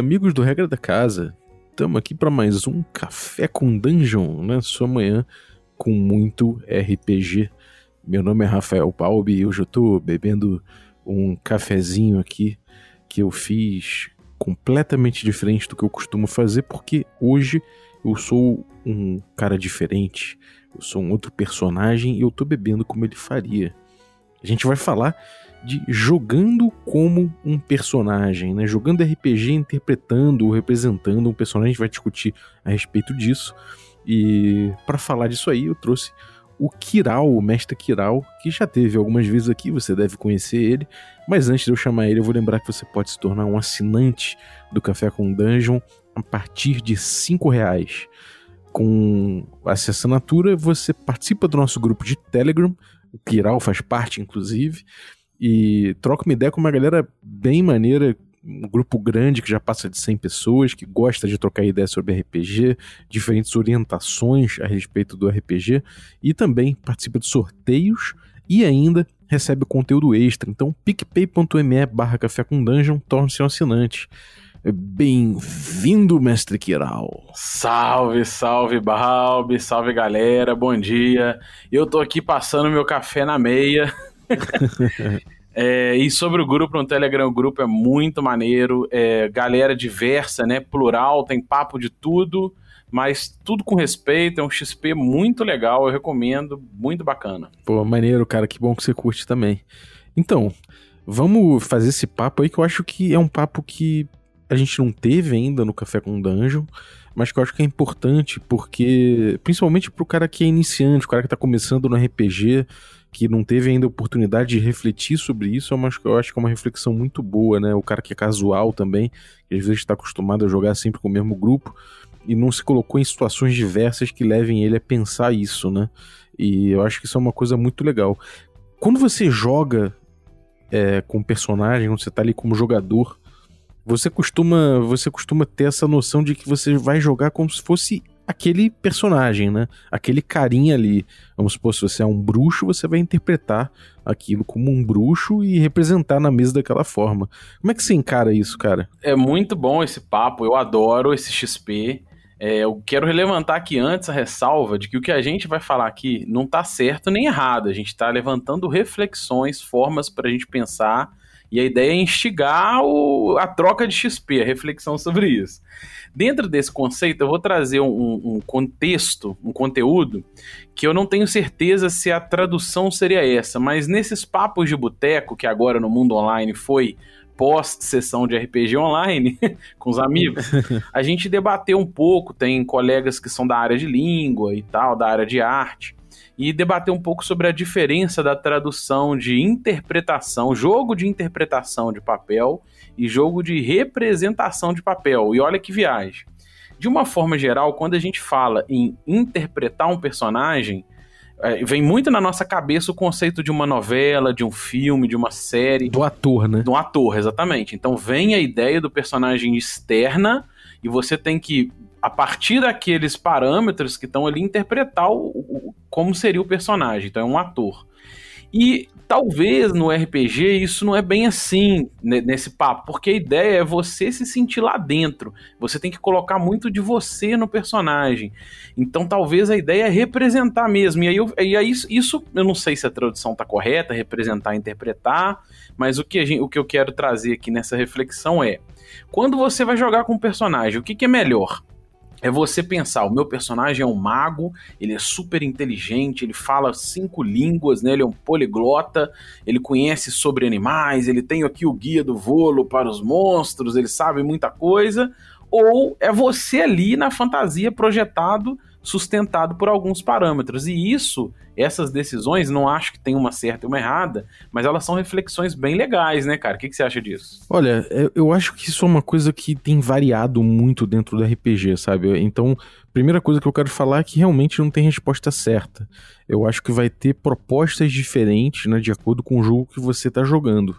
amigos do Regra da Casa. Estamos aqui para mais um Café com Dungeon, né? Sua manhã com muito RPG. Meu nome é Rafael Balbi e hoje eu tô bebendo um cafezinho aqui que eu fiz completamente diferente do que eu costumo fazer, porque hoje eu sou um cara diferente, eu sou um outro personagem e eu tô bebendo como ele faria. A gente vai falar de jogando como um personagem, né? Jogando RPG, interpretando ou representando um personagem, a gente vai discutir a respeito disso. E para falar disso aí, eu trouxe o Kiral, o mestre Kiral, que já teve algumas vezes aqui, você deve conhecer ele. Mas antes de eu chamar ele, eu vou lembrar que você pode se tornar um assinante do Café com Dungeon a partir de cinco reais. Com essa assinatura, você participa do nosso grupo de Telegram, o Kiral faz parte, inclusive, e troca uma ideia com uma galera bem maneira, um grupo grande que já passa de 100 pessoas, que gosta de trocar ideias sobre RPG, diferentes orientações a respeito do RPG, e também participa de sorteios e ainda recebe conteúdo extra. Então, picpay.me barra café com dungeon, torne-se um assinante. Bem-vindo, mestre Kiral. Salve, salve, Balbi, salve galera, bom dia. Eu tô aqui passando meu café na meia. é, e sobre o grupo no Telegram, o grupo é muito maneiro, é, galera diversa, né? Plural, tem papo de tudo, mas tudo com respeito, é um XP muito legal, eu recomendo, muito bacana. Pô, maneiro, cara, que bom que você curte também. Então, vamos fazer esse papo aí que eu acho que é um papo que a gente não teve ainda no Café com Dungeon, mas que eu acho que é importante porque, principalmente pro cara que é iniciante, o cara que tá começando no RPG, que não teve ainda oportunidade de refletir sobre isso, mas eu acho que é uma reflexão muito boa, né? O cara que é casual também, que às vezes está acostumado a jogar sempre com o mesmo grupo e não se colocou em situações diversas que levem ele a pensar isso, né? E eu acho que isso é uma coisa muito legal. Quando você joga é, com personagem, quando você tá ali como jogador, você costuma, você costuma ter essa noção de que você vai jogar como se fosse aquele personagem, né? Aquele carinha ali. Vamos supor, se você é um bruxo, você vai interpretar aquilo como um bruxo e representar na mesa daquela forma. Como é que você encara isso, cara? É muito bom esse papo, eu adoro esse XP. É, eu quero relevantar aqui antes a ressalva de que o que a gente vai falar aqui não tá certo nem errado. A gente está levantando reflexões, formas para a gente pensar e a ideia é instigar o, a troca de XP, a reflexão sobre isso. Dentro desse conceito, eu vou trazer um, um, contexto, um conteúdo, que eu não tenho certeza se a tradução seria essa, mas nesses papos de boteco, que agora no mundo online foi pós-sessão de RPG online com os amigos, a gente debateu um pouco, tem colegas que são da área de língua e tal, da área de arte, e debater um pouco sobre a diferença da tradução de interpretação, jogo de interpretação de papel e jogo de representação de papel. E olha que viagem. De uma forma geral, quando a gente fala em interpretar um personagem, é, vem muito na nossa cabeça o conceito de uma novela, de um filme, de uma série. Do ator, né? Do ator, exatamente. Então vem a ideia do personagem externa e você tem que a partir daqueles parâmetros que estão ali, interpretar o, o, como seria o personagem. Então, é um ator. E talvez no RPG isso não é bem assim nesse papo, porque a ideia é você se sentir lá dentro. Você tem que colocar muito de você no personagem. Então talvez a ideia é representar mesmo. E aí, eu, e aí isso, isso, eu não sei se a tradução está correta, representar, interpretar, mas o que, gente, o que eu quero trazer aqui nessa reflexão é: quando você vai jogar com um personagem, o que, que é melhor? É você pensar, o meu personagem é um mago, ele é super inteligente, ele fala cinco línguas, né? Ele é um poliglota, ele conhece sobre animais, ele tem aqui o guia do volo para os monstros, ele sabe muita coisa. Ou é você ali na fantasia projetado sustentado por alguns parâmetros. E isso, essas decisões, não acho que tem uma certa e uma errada, mas elas são reflexões bem legais, né, cara? O que, que você acha disso? Olha, eu acho que isso é uma coisa que tem variado muito dentro do RPG, sabe? Então, primeira coisa que eu quero falar é que realmente não tem resposta certa. Eu acho que vai ter propostas diferentes, né, de acordo com o jogo que você está jogando.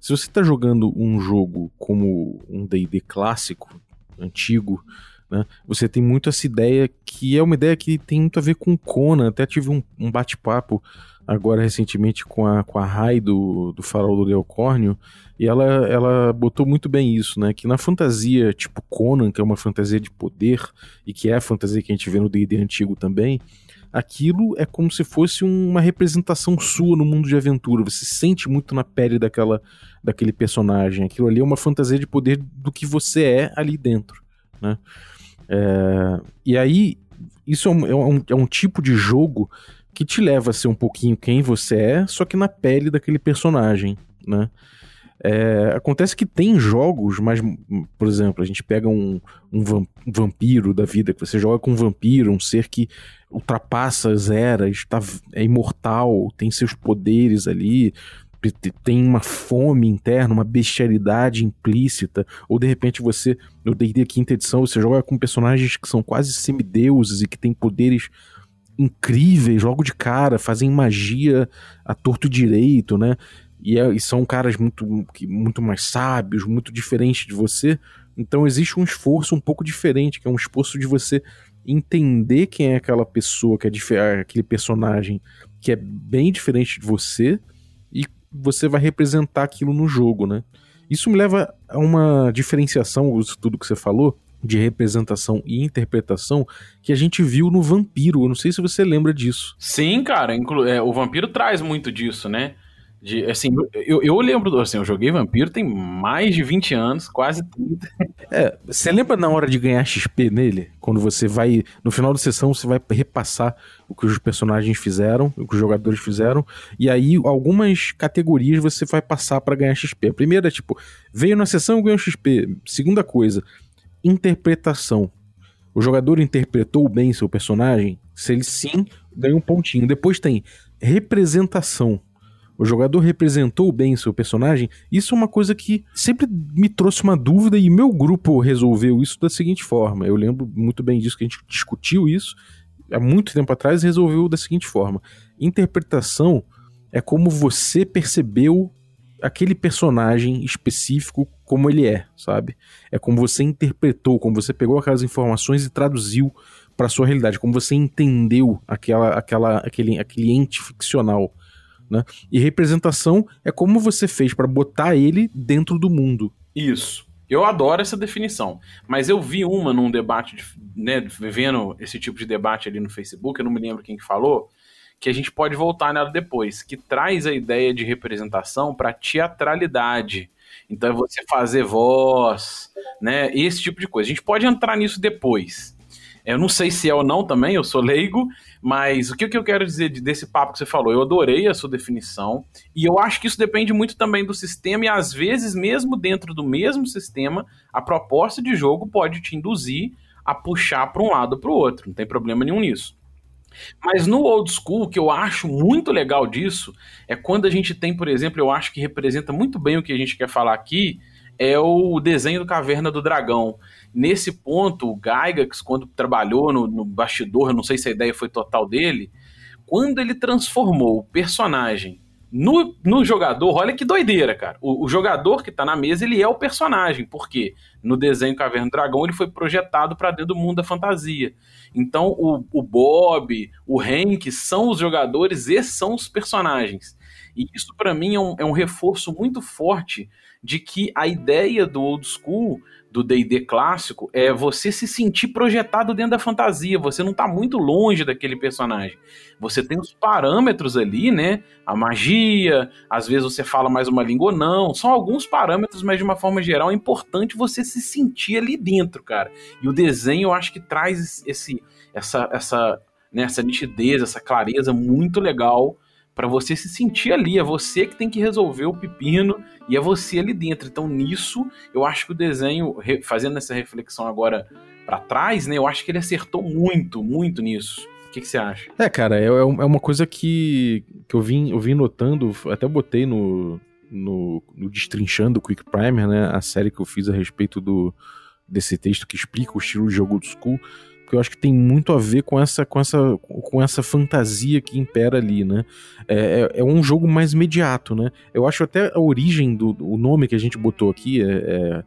Se você está jogando um jogo como um D&D clássico, antigo, Né? Você tem muito essa ideia que é uma ideia que tem muito a ver com Conan. Até tive um, um bate-papo agora recentemente com a, com a Rai do, do Farol do Leocórnio, e ela, ela botou muito bem isso, né? Que na fantasia tipo Conan, que é uma fantasia de poder, e que é a fantasia que a gente vê no D&D antigo também, aquilo é como se fosse uma representação sua no mundo de aventura. Você sente muito na pele daquela, daquele personagem. Aquilo ali é uma fantasia de poder do que você é ali dentro, né? É, e aí, isso é um, é, um, é um tipo de jogo que te leva a ser um pouquinho quem você é, só que na pele daquele personagem, né? É, acontece que tem jogos, mas, por exemplo, a gente pega um, um vampiro da vida, que você joga com um vampiro, um ser que ultrapassa as eras, tá, é imortal, tem seus poderes ali, tem uma fome interna, uma bestialidade implícita, ou de repente você, no D&D quinta edição, você joga com personagens que são quase semideuses e que têm poderes incríveis logo de cara, fazem magia a torto direito, né? E, é, e, são caras muito, muito mais sábios, muito diferentes de você. Então existe um esforço um pouco diferente, que é um esforço de você entender quem é aquela pessoa, que é aquele personagem que é bem diferente de você, você vai representar aquilo no jogo, né? Isso me leva a uma diferenciação, tudo que você falou, de representação e interpretação que a gente viu no Vampiro. Eu não sei se você lembra disso. Sim, cara. É, o Vampiro traz muito disso, né? De, assim, eu, eu lembro, assim, eu joguei Vampiro tem mais de 20 anos, quase 30. É, você lembra na hora de ganhar XP nele? Quando você vai, no final da sessão, você vai repassar o que os personagens fizeram, o que os jogadores fizeram, e aí algumas categorias você vai passar para ganhar XP. A primeira é tipo, veio na sessão, ganhou XP. Segunda coisa, interpretação. O jogador interpretou bem seu personagem? Se ele sim, ganha um pontinho. Depois tem representação. O jogador representou bem seu personagem? Isso é uma coisa que sempre me trouxe uma dúvida e meu grupo resolveu isso da seguinte forma. Eu lembro muito bem disso que a gente discutiu isso há muito tempo atrás e resolveu da seguinte forma: interpretação é como você percebeu aquele personagem específico como ele é, sabe? É como você interpretou, como você pegou aquelas informações e traduziu para sua realidade, como você entendeu aquela, aquela, aquele, aquele ente ficcional, né? E representação é como você fez para botar ele dentro do mundo. Isso. Eu adoro essa definição, mas eu vi uma num debate, né, vendo esse tipo de debate ali no Facebook, eu não me lembro quem que falou, que a gente pode voltar nela depois, que traz a ideia de representação para teatralidade. Então é você fazer voz, né? Esse tipo de coisa. A gente pode entrar nisso depois. Eu não sei se é ou não também, eu sou leigo, mas o que, que eu quero dizer desse papo que você falou? Eu adorei a sua definição, e eu acho que isso depende muito também do sistema, e às vezes, mesmo dentro do mesmo sistema, a proposta de jogo pode te induzir a puxar para um lado ou para o outro, não tem problema nenhum nisso. Mas no old school, o que eu acho muito legal disso é quando a gente tem, por exemplo, eu acho que representa muito bem o que a gente quer falar aqui, é o desenho do Caverna do Dragão. Nesse ponto, o Gygax, quando trabalhou no, no bastidor, não sei se a ideia foi total dele, quando ele transformou o personagem no, no jogador, olha que doideira, cara. O, o, jogador que tá na mesa, ele é o personagem, porque no desenho Caverna do Dragão ele foi projetado para dentro do mundo da fantasia. Então o, o Bob, o Hank são os jogadores e são os personagens. E isso para mim é um, é um reforço muito forte de que a ideia do old school do D&D clássico é você se sentir projetado dentro da fantasia, você não está muito longe daquele personagem. Você tem os parâmetros ali, né? A magia, às vezes você fala mais uma língua ou não, são alguns parâmetros, mas de uma forma geral é importante você se sentir ali dentro, cara. E o desenho eu acho que traz esse essa essa né, essa nitidez, essa clareza muito legal para você se sentir ali. É você que tem que resolver o pepino e é você ali dentro. Então, nisso, eu acho que o desenho, fazendo essa reflexão agora para trás, né, eu acho que ele acertou muito, muito nisso. O que, você acha? É, cara, é, é, é uma coisa que, que eu, vim, eu vim notando, até botei no, no, no Destrinchando Quick Primer, né, a série que eu fiz a respeito do, desse texto que explica o estilo de jogo do school porque eu acho que tem muito a ver com essa, com essa, com essa fantasia que impera ali, né? É, é, é um jogo mais imediato, né? Eu acho até a origem do o nome que a gente botou aqui é, é,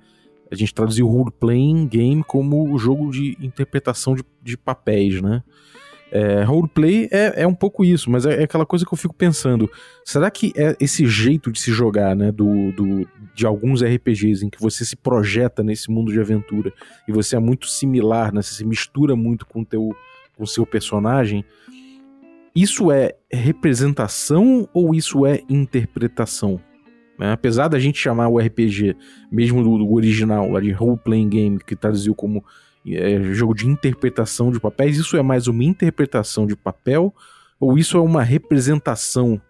a gente traduziu role-playing game como o jogo de interpretação de, de papéis, né? É, roleplay é, é um pouco isso, mas é, é, aquela coisa que eu fico pensando. Será que é esse jeito de se jogar, né, do, do, de alguns RPGs, em que você se projeta nesse mundo de aventura e você é muito similar, né, você se mistura muito com o teu, o seu personagem, isso é representação ou isso é interpretação? Né? Apesar da gente chamar o RPG, mesmo do, do original, lá de Role Playing Game, que traduziu como é, jogo de interpretação de papéis, isso é mais uma interpretação de papel ou isso é uma representação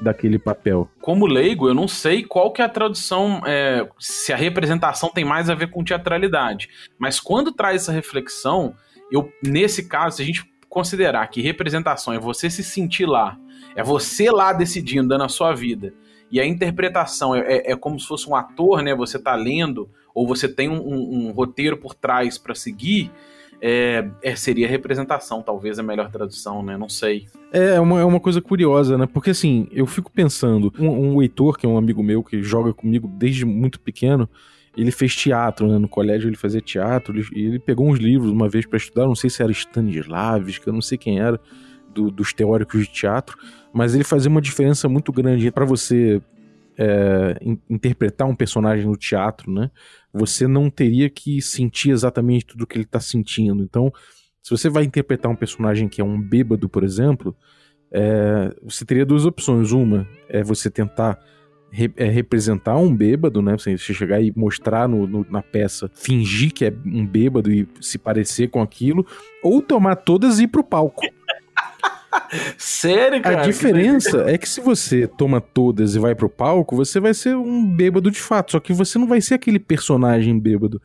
daquele papel? Como leigo, eu não sei qual que é a tradução, é, se a representação tem mais a ver com teatralidade. Mas quando traz essa reflexão, eu nesse caso, se a gente considerar que representação é você se sentir lá, é você lá decidindo, dando a sua vida, e a interpretação é, é, é como se fosse um ator, né? Você tá lendo, ou você tem um, um, um roteiro por trás para seguir, é, é, seria representação, talvez a melhor tradução, né? Não sei. É, é uma, é uma coisa curiosa, né? Porque assim, eu fico pensando, um, um Heitor, que é um amigo meu que joga comigo desde muito pequeno, ele fez teatro, né? No colégio ele fazia teatro, ele, ele pegou uns livros uma vez para estudar, não sei se era Stanislavski, eu não sei quem era, do, dos teóricos de teatro, mas ele fazia uma diferença muito grande para você é, in, interpretar um personagem no teatro, né? Você não teria que sentir exatamente tudo o que ele está sentindo. Então, se você vai interpretar um personagem que é um bêbado, por exemplo, é, você teria duas opções. Uma é você tentar re, é, representar um bêbado, né? Você chegar e mostrar no, no, na peça, fingir que é um bêbado e se parecer com aquilo, ou tomar todas e ir pro palco. Sério, cara? A diferença é que se você toma todas e vai pro palco, você vai ser um bêbado de fato. Só que você não vai ser aquele personagem bêbado.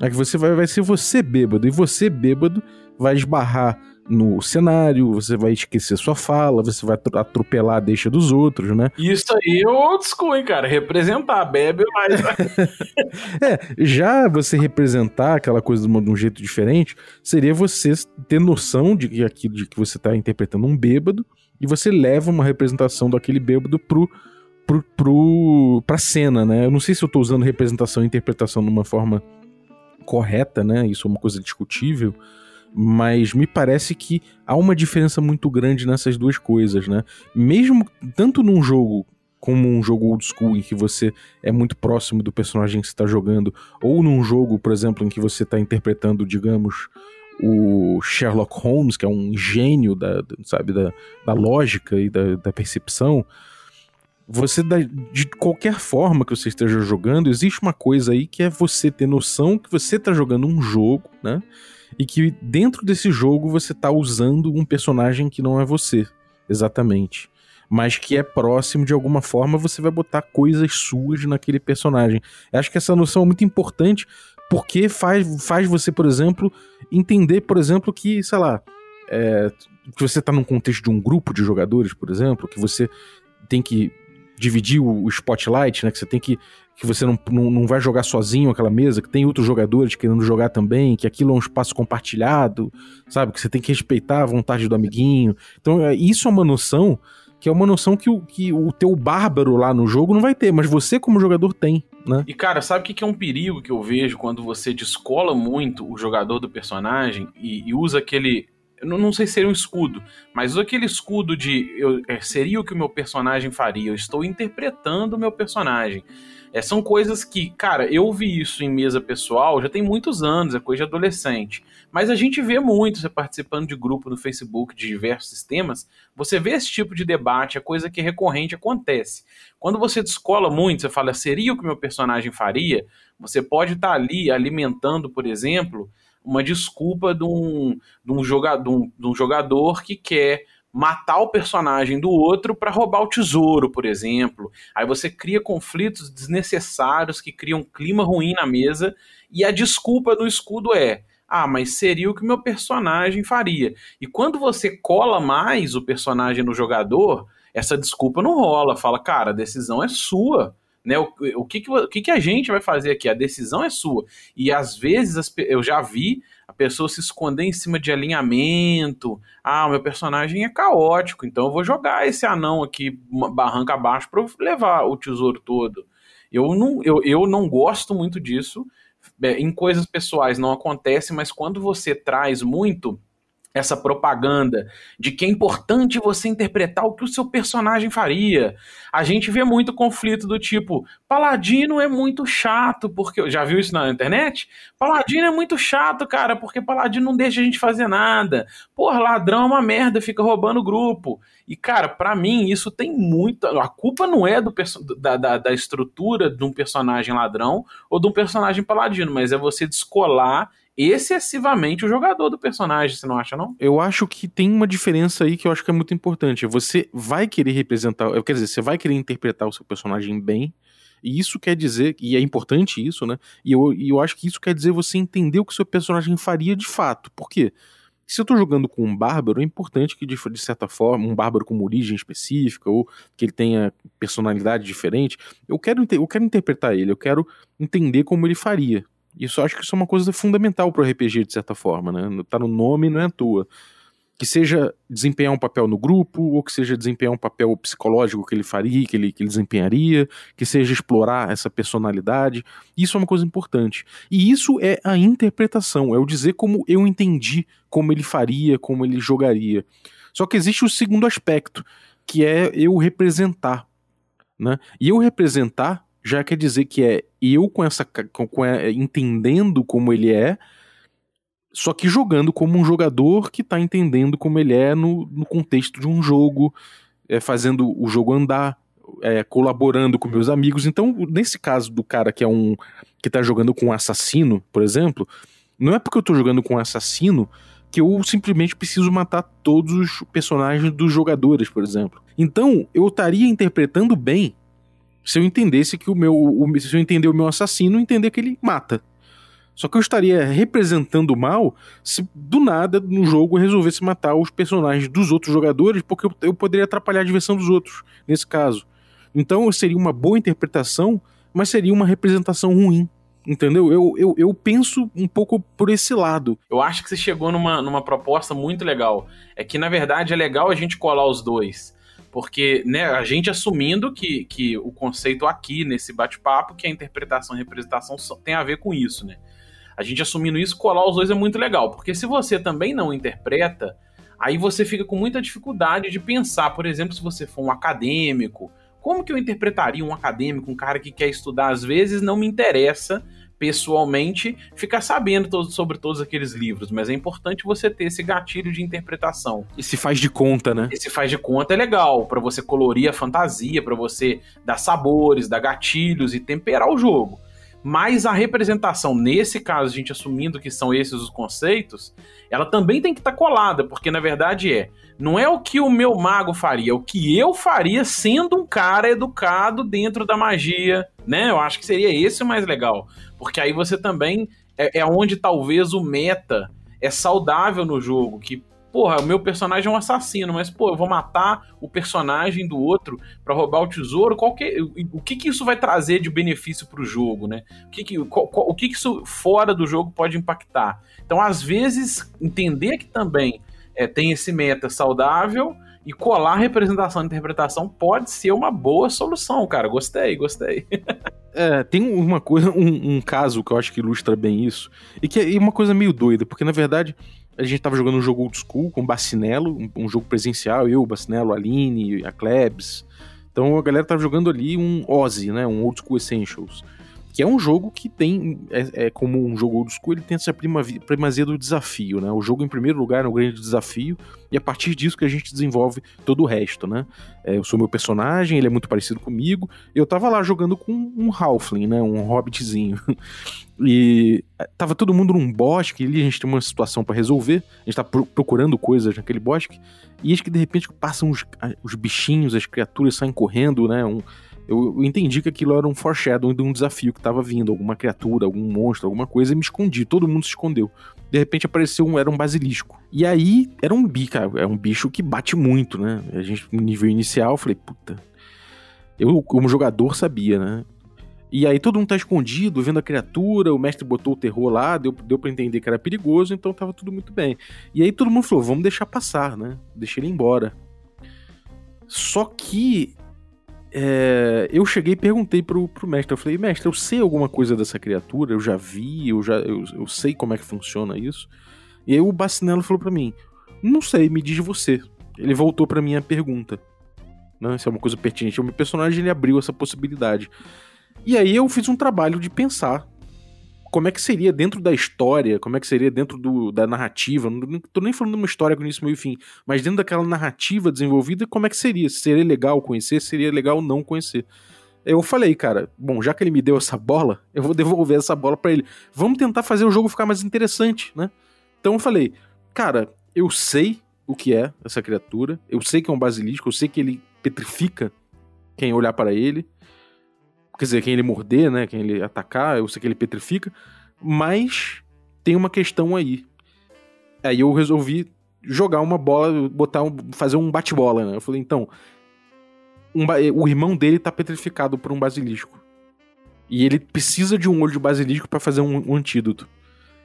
É que você vai, vai ser você bêbado. E você bêbado vai esbarrar no cenário, você vai esquecer sua fala, você vai atropelar a deixa dos outros, né? Isso aí é old school, hein, cara? Representar, bebe mais. é, já você representar aquela coisa de um jeito diferente, seria você ter noção de que aquilo de que você está interpretando um bêbado e você leva uma representação daquele bêbado pro pro, pro, pra cena, né? Eu não sei se eu tô usando representação e interpretação de uma forma correta, né? Isso é uma coisa discutível, mas me parece que há uma diferença muito grande nessas duas coisas, né? Mesmo tanto num jogo como um jogo old school em que você é muito próximo do personagem que está jogando, ou num jogo, por exemplo, em que você está interpretando, digamos, o Sherlock Holmes, que é um gênio da, sabe, da, da lógica e da, da percepção, você de qualquer forma que você esteja jogando, existe uma coisa aí que é você ter noção que você está jogando um jogo, né? E que dentro desse jogo você tá usando um personagem que não é você, exatamente. Mas que é próximo de alguma forma, você vai botar coisas suas naquele personagem. Eu acho que essa noção é muito importante porque faz, faz você, por exemplo, entender, por exemplo, que, sei lá, é, que você tá num contexto de um grupo de jogadores, por exemplo, que você tem que dividir o, spotlight, né? Que você tem que. Que você não, não, não vai jogar sozinho aquela mesa, que tem outros jogadores querendo jogar também, que aquilo é um espaço compartilhado, sabe? Que você tem que respeitar a vontade do amiguinho. Então, é, isso é uma noção que é uma noção que o, que o teu bárbaro lá no jogo não vai ter, mas você como jogador tem, né? E cara, sabe o que, que é um perigo que eu vejo quando você descola muito o jogador do personagem e, e usa aquele eu não sei se seria um escudo, mas aquele escudo de eu, é, seria o que o meu personagem faria. Eu estou interpretando o meu personagem. É, são coisas que, cara, eu vi isso em mesa pessoal já tem muitos anos, é coisa de adolescente. Mas a gente vê muito, você participando de grupo no Facebook de diversos sistemas, você vê esse tipo de debate, é coisa que recorrente acontece. Quando você descola muito, você fala, seria o que meu personagem faria, você pode estar tá ali alimentando, por exemplo, uma desculpa de um, de um, jogador, de um, de um jogador que quer matar o personagem do outro para roubar o tesouro, por exemplo. Aí você cria conflitos desnecessários que criam um clima ruim na mesa e a desculpa do escudo é: ah, mas seria o que meu personagem faria. E quando você cola mais o personagem no jogador, essa desculpa não rola. Fala, cara, a decisão é sua. Né? O, o, que, que, o que, que a gente vai fazer aqui? A decisão é sua. E às vezes as, eu já vi a pessoa se esconder em cima de alinhamento. Ah, meu personagem é caótico, então eu vou jogar esse anão aqui barranca abaixo para levar o tesouro todo. Eu não, eu, eu não gosto muito disso. é, em coisas pessoais não acontece, mas quando você traz muito essa propaganda de que é importante você interpretar o que o seu personagem faria. A gente vê muito conflito do tipo, Paladino é muito chato, porque. Já viu isso na internet? Paladino é muito chato, cara, porque Paladino não deixa a gente fazer nada. Porra, ladrão é uma merda, fica roubando o grupo. E, cara, para mim, isso tem muito. A culpa não é do da, da, da estrutura de um personagem ladrão ou de um personagem paladino, mas é você descolar excessivamente o jogador do personagem, você não acha, não? Eu acho que tem uma diferença aí que eu acho que é muito importante. Você vai querer representar, quer dizer, você vai querer interpretar o seu personagem bem, e isso quer dizer, e é importante isso, né? E eu, eu acho que isso quer dizer você entender o que seu personagem faria de fato. Por quê? Se eu tô jogando com um bárbaro, é importante que, de, de certa forma, um bárbaro com uma origem específica, ou que ele tenha personalidade diferente, eu quero, eu quero interpretar ele, eu quero entender como ele faria. Isso acho que isso é uma coisa fundamental pro RPG, de certa forma, né? Tá no nome, não é à toa. Que seja desempenhar um papel no grupo, ou que seja desempenhar um papel psicológico que ele faria, que ele, que ele desempenharia, que seja explorar essa personalidade. Isso é uma coisa importante. E isso é a interpretação, é o dizer como eu entendi como ele faria, como ele jogaria. Só que existe o segundo aspecto, que é eu representar. Né? E eu representar já quer dizer que é eu com essa com, com é, entendendo como ele é, só que jogando como um jogador que está entendendo como ele é no, no contexto de um jogo, é, fazendo o jogo andar, é, colaborando com meus amigos. Então, nesse caso do cara que é um que tá jogando com um assassino, por exemplo, não é porque eu estou jogando com um assassino que eu simplesmente preciso matar todos os personagens dos jogadores, por exemplo. Então, eu estaria interpretando bem se eu entendesse que o meu. O, se eu entender o meu assassino, entender que ele mata. Só que eu estaria representando mal se do nada no jogo eu resolvesse matar os personagens dos outros jogadores, porque eu, eu poderia atrapalhar a diversão dos outros, nesse caso. Então seria uma boa interpretação, mas seria uma representação ruim. Entendeu? Eu, eu, eu penso um pouco por esse lado. Eu acho que você chegou numa, numa proposta muito legal. É que, na verdade, é legal a gente colar os dois. Porque né, a gente assumindo que, que o conceito aqui, nesse bate-papo, que a interpretação e representação tem a ver com isso, né? A gente assumindo isso, colar os dois é muito legal. Porque se você também não interpreta, aí você fica com muita dificuldade de pensar, por exemplo, se você for um acadêmico, como que eu interpretaria um acadêmico, um cara que quer estudar? Às vezes não me interessa pessoalmente ficar sabendo todo, sobre todos aqueles livros, mas é importante você ter esse gatilho de interpretação. E se faz de conta, né? Esse faz de conta é legal, para você colorir a fantasia, para você dar sabores, dar gatilhos e temperar o jogo. Mas a representação, nesse caso, a gente assumindo que são esses os conceitos, ela também tem que estar tá colada, porque na verdade é, não é o que o meu mago faria, é o que eu faria sendo um cara educado dentro da magia, né? Eu acho que seria esse o mais legal. Porque aí você também é, é onde talvez o meta é saudável no jogo, que porra, o meu personagem é um assassino, mas pô, eu vou matar o personagem do outro para roubar o tesouro, qual que, o que que isso vai trazer de benefício pro jogo, né? O que que, qual, o que que isso fora do jogo pode impactar? Então, às vezes, entender que também é, tem esse meta saudável e colar representação e interpretação pode ser uma boa solução, cara. Gostei, gostei. é, tem uma coisa, um, um, caso que eu acho que ilustra bem isso, e que é uma coisa meio doida, porque na verdade a gente tava jogando um jogo old school com Bacinello, um, um jogo presencial, eu, Bacinello, a Aline, a Klebs. Então a galera tava jogando ali um Ozzy, né? Um Old School Essentials que é um jogo que tem, é, é como um jogo old school, ele tem essa primazia do desafio, né? O jogo, em primeiro lugar, é um grande desafio, e a partir disso que a gente desenvolve todo o resto, né? É, eu sou meu personagem, ele é muito parecido comigo, eu tava lá jogando com um Halfling, né? Um hobbitzinho. e é, tava todo mundo num bosque, e ali a gente tem uma situação para resolver, a gente tá procurando coisas naquele bosque, e eis que de repente passam os, os bichinhos, as criaturas saem correndo, né? Um, eu, entendi que aquilo era um foreshadowing de um desafio que estava vindo, alguma criatura, algum monstro, alguma coisa, e me escondi. Todo mundo se escondeu. De repente apareceu um, era um basilisco. E aí era um bicho, cara, é um bicho que bate muito, né? A gente, no nível inicial, eu falei, puta. Eu, como jogador, sabia, né? E aí todo mundo tá escondido, vendo a criatura, o mestre botou o terror lá, deu, deu pra entender que era perigoso, então tava tudo muito bem. E aí todo mundo falou, vamos deixar passar, né? Deixa ele embora. Só que é, eu cheguei e perguntei pro, pro mestre. Eu falei, mestre, eu sei alguma coisa dessa criatura, eu já vi, eu já eu, eu sei como é que funciona isso. E aí o Bacinello falou para mim: Não sei, me diz você. Ele voltou para minha pergunta. Não, né? isso é uma coisa pertinente. O meu personagem ele abriu essa possibilidade. E aí eu fiz um trabalho de pensar como é que seria dentro da história, como é que seria dentro do, da narrativa. Não tô nem falando de uma história com início, meio e fim, mas dentro daquela narrativa desenvolvida, como é que seria? Seria legal conhecer, seria legal não conhecer. Eu falei, cara, bom, já que ele me deu essa bola, eu vou devolver essa bola para ele. Vamos tentar fazer o jogo ficar mais interessante, né? Então eu falei, cara, eu sei o que é essa criatura, eu sei que é um basilisco, eu sei que ele petrifica quem olhar para ele, quer dizer, quem ele morder, né, quem ele atacar, eu sei que ele petrifica, mas tem uma questão aí. Aí eu resolvi jogar uma bola, botar um, fazer um bate-bola, né? Eu falei, então, um, o irmão dele tá petrificado por um basilisco. E ele precisa de um olho de basilisco para fazer um, um antídoto.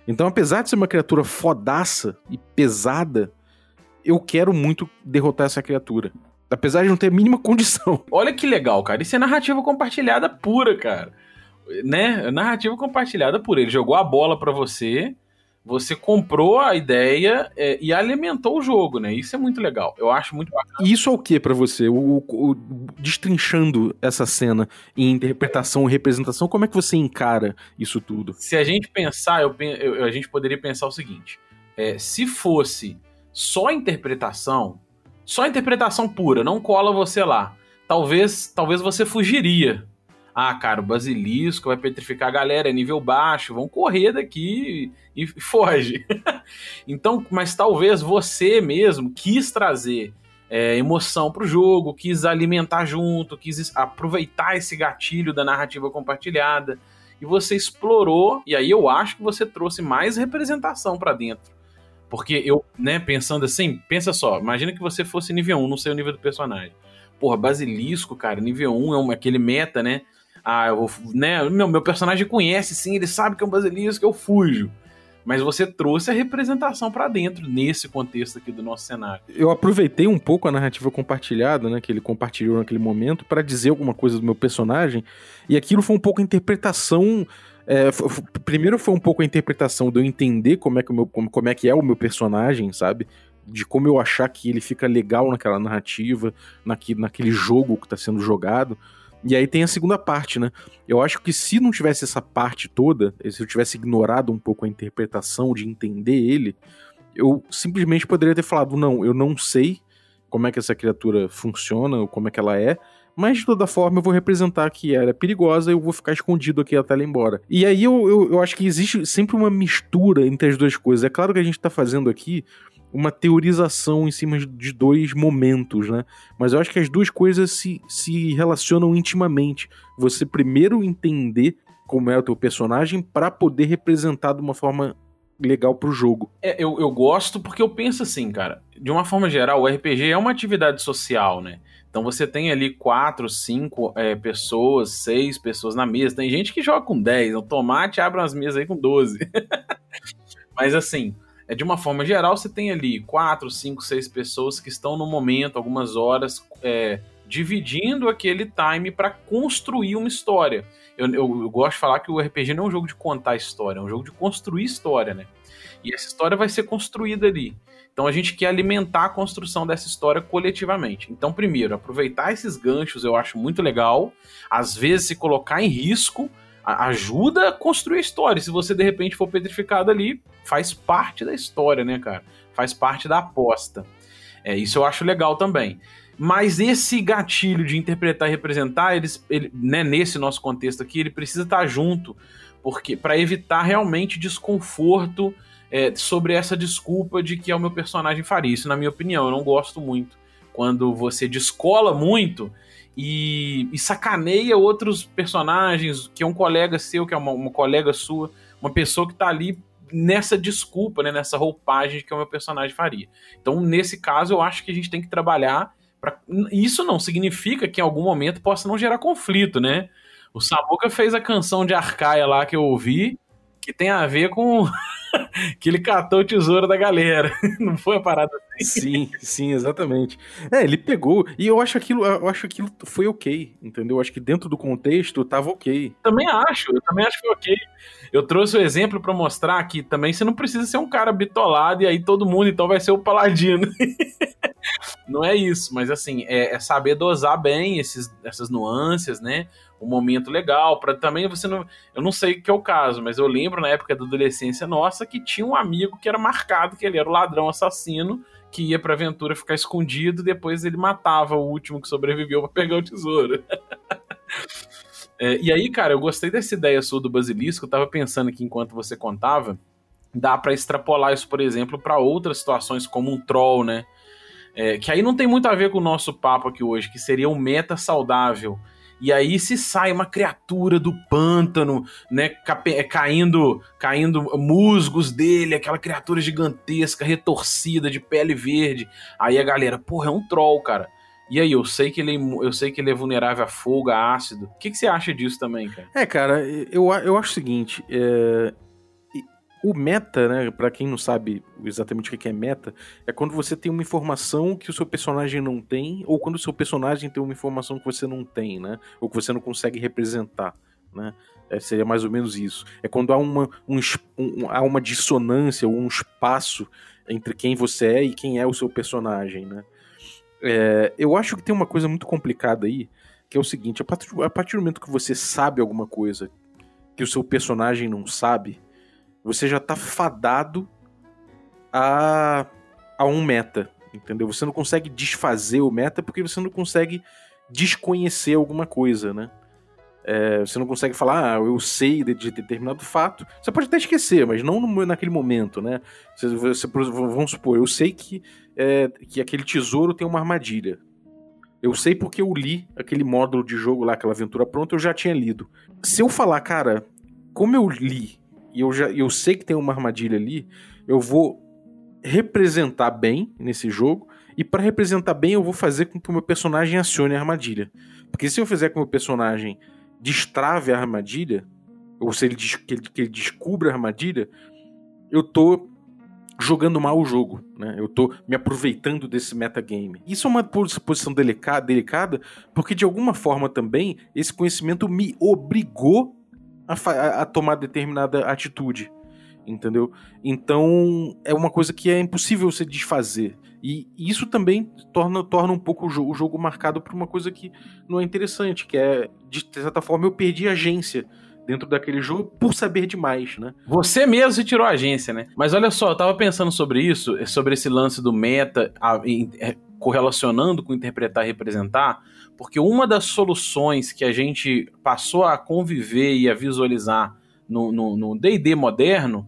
Então, apesar de ser uma criatura fodaça e pesada, eu quero muito derrotar essa criatura. Apesar de não ter a mínima condição. Olha que legal, cara. Isso é narrativa compartilhada pura, cara. Né? Narrativa compartilhada pura. Ele jogou a bola para você, você comprou a ideia é, e alimentou o jogo, né? Isso é muito legal. Eu acho muito bacana. Isso é o que para você? O, o, o, destrinchando essa cena em interpretação e representação, como é que você encara isso tudo? Se a gente pensar, eu, eu, a gente poderia pensar o seguinte: é, se fosse só interpretação, só interpretação pura, não cola você lá. Talvez, talvez você fugiria. Ah, cara, o basilisco vai petrificar a galera, é nível baixo, vão correr daqui e, e foge. então, mas talvez você mesmo quis trazer é, emoção pro jogo, quis alimentar junto, quis aproveitar esse gatilho da narrativa compartilhada e você explorou, e aí eu acho que você trouxe mais representação para dentro. Porque eu, né, pensando assim, pensa só, imagina que você fosse nível 1, não sei o nível do personagem. Porra, Basilisco, cara, nível 1 é um, aquele meta, né? Ah, eu vou, né, meu, meu personagem conhece sim, ele sabe que é um Basilisco, eu fujo. Mas você trouxe a representação para dentro nesse contexto aqui do nosso cenário. Eu aproveitei um pouco a narrativa compartilhada, né, que ele compartilhou naquele momento, para dizer alguma coisa do meu personagem, e aquilo foi um pouco a interpretação é, primeiro foi um pouco a interpretação de eu entender como é que, o meu, como, como é, que é o meu personagem, sabe? De como eu achar que ele fica legal naquela narrativa, naquele, jogo que está sendo jogado. E aí tem a segunda parte, né? Eu acho que se não tivesse essa parte toda, se eu tivesse ignorado um pouco a interpretação de entender ele, eu simplesmente poderia ter falado: não, eu não sei como é que essa criatura funciona, ou como é que ela é, mas de toda forma eu vou representar que ela é perigosa e eu vou ficar escondido aqui até ela ir embora. E aí eu, eu, eu acho que existe sempre uma mistura entre as duas coisas. É claro que a gente tá fazendo aqui uma teorização em cima de dois momentos, né? Mas eu acho que as duas coisas se, se relacionam intimamente. Você primeiro entender como é o teu personagem para poder representar de uma forma legal pro jogo. É, eu, eu gosto porque eu penso assim, cara. De uma forma geral, o RPG é uma atividade social, né? Então você tem ali quatro, cinco é, pessoas, seis pessoas na mesa. Tem gente que joga com dez. O tomate abre umas mesas aí com doze. Mas assim, é de uma forma geral, você tem ali quatro, cinco, seis pessoas que estão no momento, algumas horas, é, dividindo aquele time para construir uma história. Eu, eu, eu, gosto de falar que o RPG não é um jogo de contar história, é um jogo de construir história, né? E essa história vai ser construída ali. Então a gente quer alimentar a construção dessa história coletivamente. Então, primeiro, aproveitar esses ganchos eu acho muito legal. Às vezes, se colocar em risco ajuda a construir a história. Se você de repente for petrificado ali, faz parte da história, né, cara? Faz parte da aposta. É, isso eu acho legal também. Mas esse gatilho de interpretar e representar, eles, ele, né, nesse nosso contexto aqui, ele precisa estar junto, porque para evitar realmente desconforto é, sobre essa desculpa de que é o meu personagem faria. Isso, na minha opinião, eu não gosto muito. Quando você descola muito e, e sacaneia outros personagens, que é um colega seu, que é uma, uma colega sua, uma pessoa que tá ali nessa desculpa, né, nessa roupagem de que o meu personagem faria. Então, nesse caso, eu acho que a gente tem que trabalhar. Isso não significa que em algum momento possa não gerar conflito, né? O Samuka fez a canção de Arcaia lá que eu ouvi que tem a ver com que ele catou o tesouro da galera. Não foi a parada? Sim, sim, exatamente. É, ele pegou. E eu acho aquilo, eu acho aquilo foi ok, entendeu? Eu acho que dentro do contexto tava ok. Também acho, eu também acho que foi ok. Eu trouxe o exemplo para mostrar que também você não precisa ser um cara bitolado e aí todo mundo então vai ser o paladino. não é isso, mas assim, é, é saber dosar bem esses, essas nuances, né? um momento legal para também você não eu não sei que é o caso mas eu lembro na época da adolescência nossa que tinha um amigo que era marcado que ele era o ladrão assassino que ia pra aventura ficar escondido depois ele matava o último que sobreviveu para pegar o tesouro. É, e aí cara eu gostei dessa ideia sua do basilisco. Eu tava pensando aqui enquanto você contava dá para extrapolar isso por exemplo para outras situações como um troll né? É, que aí não tem muito a ver com o nosso papo aqui hoje, que seria um meta saudável e aí se sai uma criatura do pântano, né, é, caindo, caindo musgos dele, aquela criatura gigantesca, retorcida, de pele verde. Aí a galera, porra, é um troll, cara. E aí, eu sei que ele, é eu sei que ele é vulnerável a fogo, a ácido. O que, que você acha disso também, cara? É, cara, eu, eu acho o seguinte: é, o meta, né, para quem não sabe exatamente o que é meta, é quando você tem uma informação que o seu personagem não tem, ou quando o seu personagem tem uma informação que você não tem, né, ou que você não consegue representar, né. É, seria mais ou menos isso. É quando há uma, um, um, há uma dissonância, ou um espaço entre quem você é e quem é o seu personagem, né. É, eu acho que tem uma coisa muito complicada aí, que é o seguinte, a partir, a partir do momento que você sabe alguma coisa que o seu personagem não sabe, você já tá fadado a, a um meta, entendeu? Você não consegue desfazer o meta porque você não consegue desconhecer alguma coisa, né? É, você não consegue falar, ah, eu sei de, de, determinado fato. Você pode até esquecer, mas não no, naquele momento, né? Você, você, vamos supor, eu sei que, é, que aquele tesouro tem uma armadilha. Eu sei porque eu li aquele módulo de jogo lá, aquela aventura pronta, eu já tinha lido. Se eu falar, cara, como eu li e eu já eu sei que tem uma armadilha ali, eu vou representar bem nesse jogo e para representar bem eu vou fazer com que o meu personagem acione a armadilha. Porque se eu fizer com que o meu personagem destrave a armadilha, ou se ele, que ele, que ele descubra a armadilha, eu tô jogando mal o jogo, né? Eu tô me aproveitando desse metagame. Isso é uma posição delicada, delicada, porque de alguma forma também esse conhecimento me obrigou a, a tomar determinada atitude. Entendeu? Então é uma coisa que é impossível se desfazer. E isso também torna, torna um pouco o jogo, o jogo marcado por uma coisa que não é interessante, que é, de certa forma, eu perdi a agência dentro daquele jogo por saber demais, né? Você mesmo se tirou a agência, né? Mas olha só, eu tava pensando sobre isso, sobre esse lance do meta, a, é, correlacionando com interpretar e representar, porque uma das soluções que a gente passou a conviver e a visualizar no D&D moderno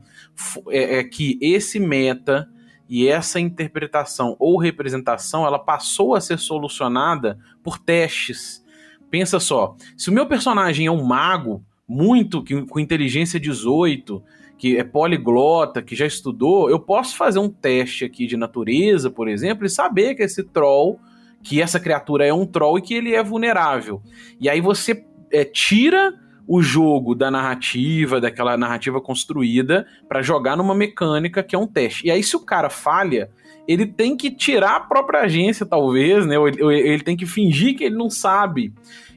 é, é que esse meta e essa interpretação ou representação ela passou a ser solucionada por testes. Pensa só, se o meu personagem é um mago, muito com inteligência 18, que é poliglota, que já estudou, eu posso fazer um teste aqui de natureza, por exemplo, e saber que esse troll que essa criatura é um troll e que ele é vulnerável. E aí você é, tira o jogo da narrativa, daquela narrativa construída, para jogar numa mecânica que é um teste. E aí, se o cara falha, ele tem que tirar a própria agência, talvez, né? Ou ele, ou ele tem que fingir que ele não sabe.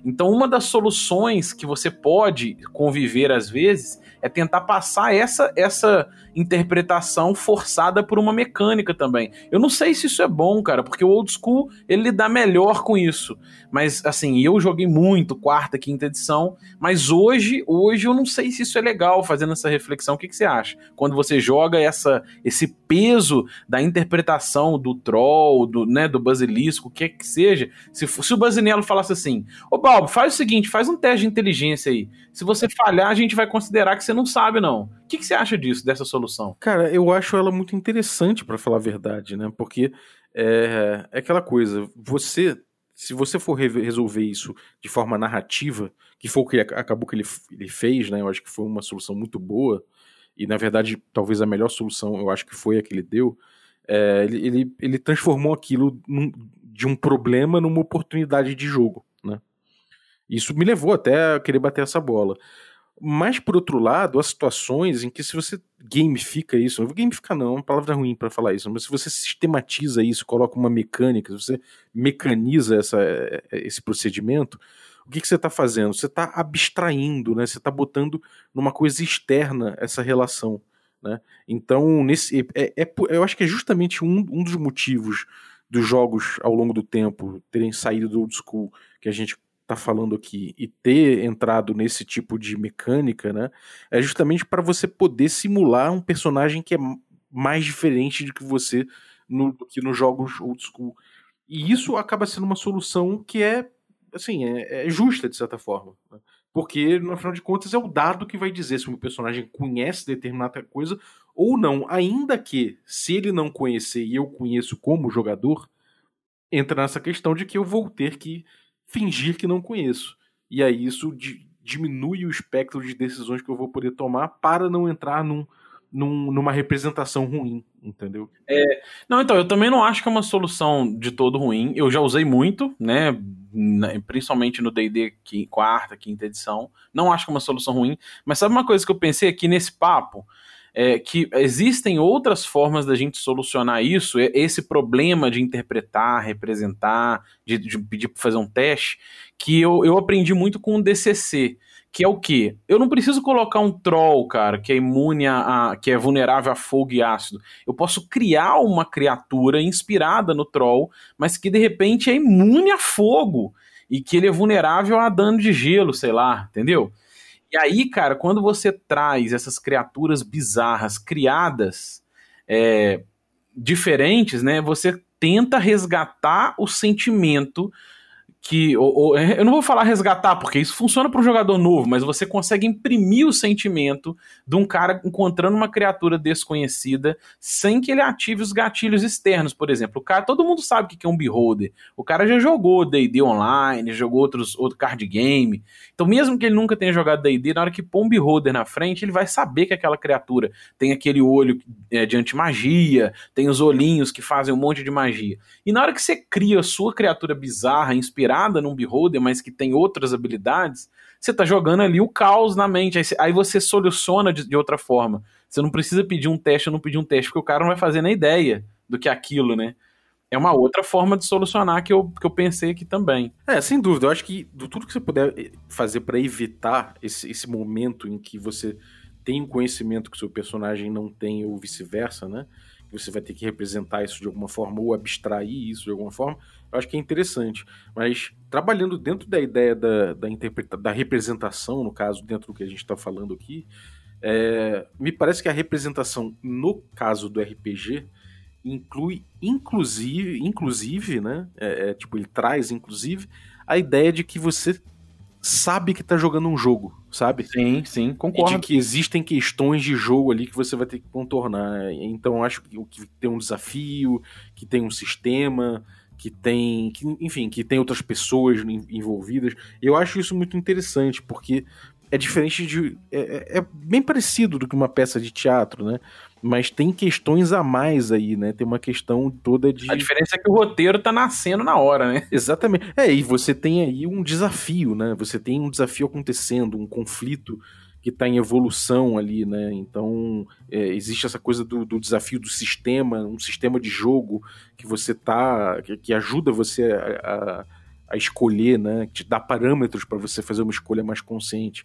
Então, uma das soluções que você pode conviver às vezes é tentar passar essa essa interpretação forçada por uma mecânica também. Eu não sei se isso é bom, cara, porque o old school ele lida melhor com isso. Mas assim, eu joguei muito quarta, quinta edição, mas hoje, hoje eu não sei se isso é legal fazendo essa reflexão. O que, que você acha? Quando você joga essa esse peso da interpretação do troll, do, né, do basilisco, o que é que seja, se, se o Basinello falasse assim: "Ô Balbo, faz o seguinte, faz um teste de inteligência aí. Se você falhar, a gente vai considerar que você não sabe não". O que, que você acha disso, dessa solução? Cara, eu acho ela muito interessante, para falar a verdade, né? Porque é, é aquela coisa, você se você for resolver isso de forma narrativa, que foi o que acabou que ele, ele fez, né? Eu acho que foi uma solução muito boa, e na verdade, talvez a melhor solução, eu acho que foi a que ele deu. É, ele, ele, ele transformou aquilo num, de um problema numa oportunidade de jogo? Isso me levou até a querer bater essa bola. Mas, por outro lado, há situações em que se você gamifica isso, não vou gamificar não, é uma palavra ruim para falar isso, mas se você sistematiza isso, coloca uma mecânica, se você mecaniza essa, esse procedimento, o que, que você está fazendo? Você está abstraindo, né? Você está botando numa coisa externa essa relação. Né? Então, nesse, é, é, eu acho que é justamente um, um dos motivos dos jogos ao longo do tempo terem saído do old school que a gente está falando aqui e ter entrado nesse tipo de mecânica, né, é justamente para você poder simular um personagem que é mais diferente do que você no, do que nos jogos old school. E isso acaba sendo uma solução que é assim, é, é justa de certa forma. Né? Porque, no final de contas, é o dado que vai dizer se o personagem conhece determinada coisa ou não. Ainda que, se ele não conhecer e eu conheço como jogador, entra nessa questão de que eu vou ter que fingir que não conheço. E aí isso di diminui o espectro de decisões que eu vou poder tomar para não entrar num, num, numa representação ruim, entendeu? É, não, então, eu também não acho que é uma solução de todo ruim. Eu já usei muito, né? Principalmente no DD quarta, quinta edição. Não acho que é uma solução ruim. Mas sabe uma coisa que eu pensei aqui nesse papo? É, que existem outras formas da gente solucionar isso, esse problema de interpretar, representar, de, de pedir para fazer um teste, que eu, eu aprendi muito com o DCC, que é o quê? Eu não preciso colocar um troll, cara, que é imune a, a, que é vulnerável a fogo e ácido. Eu posso criar uma criatura inspirada no troll, mas que de repente é imune a fogo e que ele é vulnerável a dano de gelo, sei lá, entendeu? E aí, cara, quando você traz essas criaturas bizarras criadas é, diferentes, né? Você tenta resgatar o sentimento que ou, ou, eu não vou falar resgatar porque isso funciona para um jogador novo, mas você consegue imprimir o sentimento de um cara encontrando uma criatura desconhecida sem que ele ative os gatilhos externos, por exemplo. O cara, todo mundo sabe o que é um beholder. O cara já jogou D&D online, jogou outros outro card game. Então, mesmo que ele nunca tenha jogado D&D, na hora que pôr um beholder na frente, ele vai saber que aquela criatura tem aquele olho é, de antimagia, tem os olhinhos que fazem um monte de magia. E na hora que você cria a sua criatura bizarra, inspirada inspirada num beholder, mas que tem outras habilidades, você tá jogando ali o caos na mente. Aí, aí você soluciona de, de, outra forma. Você não precisa pedir um teste ou não pedir um teste, porque o cara não vai fazer nem ideia do que é aquilo, né? É uma outra forma de solucionar que eu, que eu pensei aqui também. É, sem dúvida. Eu acho que do tudo que você puder eh, fazer para evitar esse, esse momento em que você tem um conhecimento que o seu personagem não tem ou vice-versa, né? Você vai ter que representar isso de alguma forma ou abstrair isso de alguma forma eu acho que é interessante. Mas trabalhando dentro da ideia da, da, interpreta da representação, no caso, dentro do que a gente está falando aqui, é, me parece que a representação, no caso do RPG, inclui inclusive, inclusive, né? É, é, tipo, ele traz, inclusive, a ideia de que você sabe que está jogando um jogo, sabe? Sim, sim, concordo. E de que existem questões de jogo ali que você vai ter que contornar. Então, acho que, que tem um desafio, que tem um sistema, que tem, que, enfim, que tem outras pessoas envolvidas. Eu acho isso muito interessante, porque é diferente de. É, é, é, bem parecido do que uma peça de teatro, né? Mas tem questões a mais aí, né? Tem uma questão toda de. A diferença é que o roteiro tá nascendo na hora, né? Exatamente. É, e você tem aí um desafio, né? Você tem um desafio acontecendo, um conflito que está em evolução ali, né? Então é, existe essa coisa do, do, desafio do sistema, um sistema de jogo que você tá, que, que ajuda você a, a, a, escolher, né? Que te dá parâmetros para você fazer uma escolha mais consciente.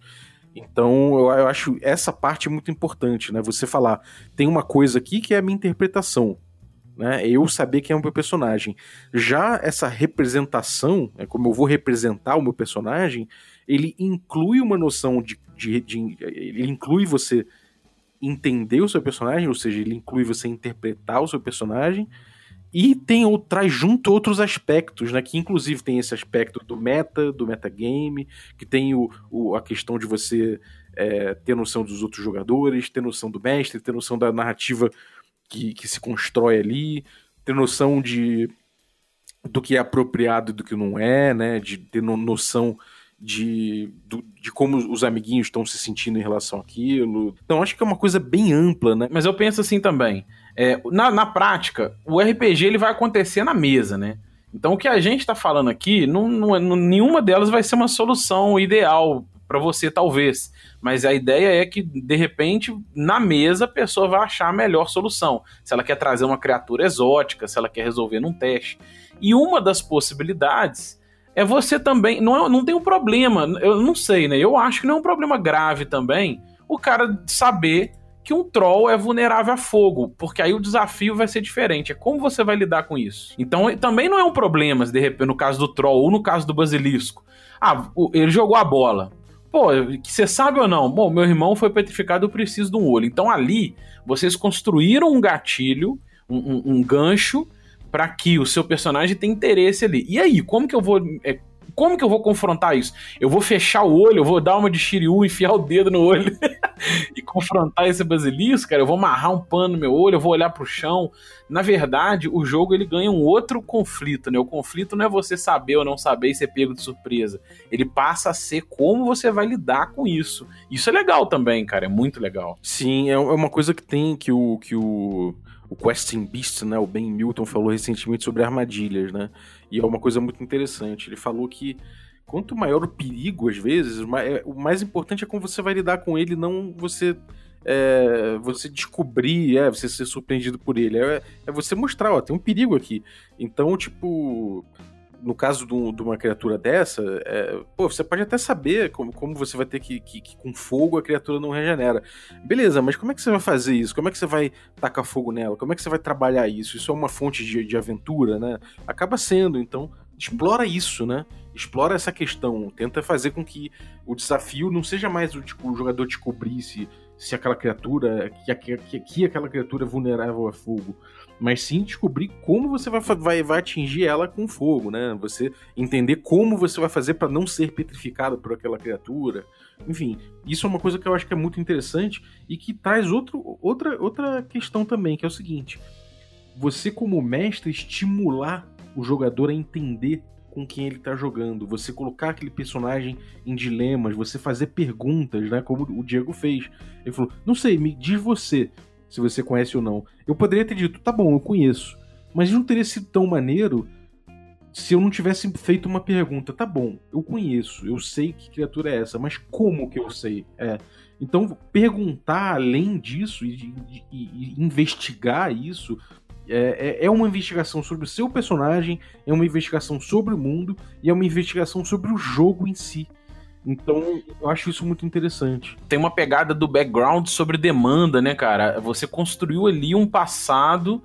Então eu, eu acho essa parte muito importante, né? Você falar tem uma coisa aqui que é a minha interpretação, né? Eu saber quem é o meu personagem. Já essa representação, é como eu vou representar o meu personagem, ele inclui uma noção de de, de, ele inclui você entender o seu personagem, ou seja, ele inclui você interpretar o seu personagem e tem ou traz junto outros aspectos, né? Que inclusive tem esse aspecto do meta, do metagame, que tem o, o, a questão de você é, ter noção dos outros jogadores, ter noção do mestre, ter noção da narrativa que, que se constrói ali, ter noção de do que é apropriado e do que não é, né? De ter noção de, do, de como os amiguinhos estão se sentindo em relação àquilo. Então acho que é uma coisa bem ampla, né? Mas eu penso assim também. É, na, na prática, o RPG ele vai acontecer na mesa, né? Então o que a gente está falando aqui, não, não, nenhuma delas vai ser uma solução ideal para você, talvez. Mas a ideia é que, de repente, na mesa, a pessoa vai achar a melhor solução. Se ela quer trazer uma criatura exótica, se ela quer resolver num teste. E uma das possibilidades é você também. Não, é, não tem um problema, eu não sei, né? Eu acho que não é um problema grave também o cara saber que um troll é vulnerável a fogo, porque aí o desafio vai ser diferente. É como você vai lidar com isso. Então também não é um problema, de repente, no caso do troll ou no caso do basilisco. Ah, ele jogou a bola. Pô, você sabe ou não? Bom, meu irmão foi petrificado, eu preciso de um olho. Então ali, vocês construíram um gatilho, um, um, um gancho, para que o seu personagem tenha interesse ali. E aí, como que eu vou é, como que eu vou confrontar isso? Eu vou fechar o olho, eu vou dar uma de Shiryu, enfiar o dedo no olho e confrontar esse basilisco, cara? Eu vou amarrar um pano no meu olho, eu vou olhar pro chão. Na verdade, o jogo ele ganha um outro conflito, né? O conflito não é você saber ou não saber e ser pego de surpresa. Ele passa a ser como você vai lidar com isso. Isso é legal também, cara, é muito legal. Sim, é, é uma coisa que tem que o que o o Questing Beast, né, o Ben Milton falou recentemente sobre armadilhas, né? E é uma coisa muito interessante. Ele falou que quanto maior o perigo, às vezes, o mais importante é como você vai lidar com ele, não você é, você descobrir, é, você ser surpreendido por ele. É, é você mostrar, ó, tem um perigo aqui. Então, tipo, no caso de, um, de, uma criatura dessa, é, pô, você pode até saber como, como você vai ter que, que, que, com fogo a criatura não regenera. Beleza, mas como é que você vai fazer isso? Como é que você vai tacar fogo nela? Como é que você vai trabalhar isso? Isso é uma fonte de, de aventura, né? Acaba sendo, então explora isso, né? Explora essa questão, tenta fazer com que o desafio não seja mais o, tipo, o jogador descobrir se, se aquela criatura, que, que, que aquela criatura é vulnerável a fogo mas sim descobrir como você vai, vai, vai atingir ela com fogo, né? Você entender como você vai fazer para não ser petrificado por aquela criatura. Enfim, isso é uma coisa que eu acho que é muito interessante e que traz outro, outra, outra questão também, que é o seguinte: você, como mestre, estimular o jogador a entender com quem ele está jogando, você colocar aquele personagem em dilemas, você fazer perguntas, né? Como o Diego fez. Ele falou: Não sei, me diz você, se você conhece ou não. Eu poderia ter dito, tá bom, eu conheço. Mas não teria sido tão maneiro se eu não tivesse feito uma pergunta. Tá bom, eu conheço, eu sei que criatura é essa, mas como que eu sei? É. Então, perguntar além disso e, e, e investigar isso é, é, é, uma investigação sobre o seu personagem, é uma investigação sobre o mundo e é uma investigação sobre o jogo em si. Então, eu acho isso muito interessante. Tem uma pegada do background sobre demanda, né, cara? Você construiu ali um passado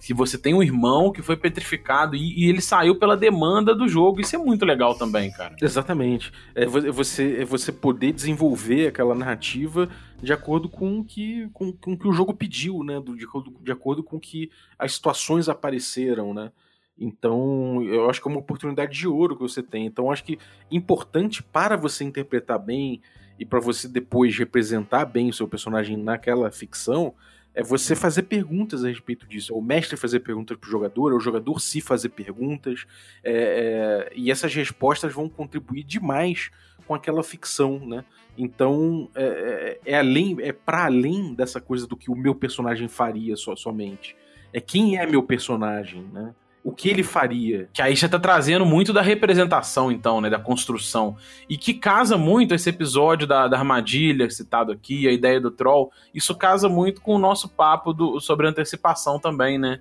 que você tem um irmão que foi petrificado e, e, ele saiu pela demanda do jogo. Isso é muito legal também, cara. Exatamente. É você, é você poder desenvolver aquela narrativa de acordo com o que, com, com que o jogo pediu, né? De, de acordo com que as situações apareceram, né? Então, eu acho que é uma oportunidade de ouro que você tem. Então, acho que importante para você interpretar bem e para você depois representar bem o seu personagem naquela ficção é você fazer perguntas a respeito disso. É o mestre fazer perguntas para o jogador, é o jogador se fazer perguntas. É, é, e essas respostas vão contribuir demais com aquela ficção, né? Então, é, é, é além, é para além dessa coisa do que o meu personagem faria só, somente. É quem é meu personagem, né? O que ele faria. Que aí já tá trazendo muito da representação, então, né? Da construção. E que casa muito esse episódio da, da armadilha citado aqui, a ideia do troll. Isso casa muito com o nosso papo do, sobre antecipação também, né?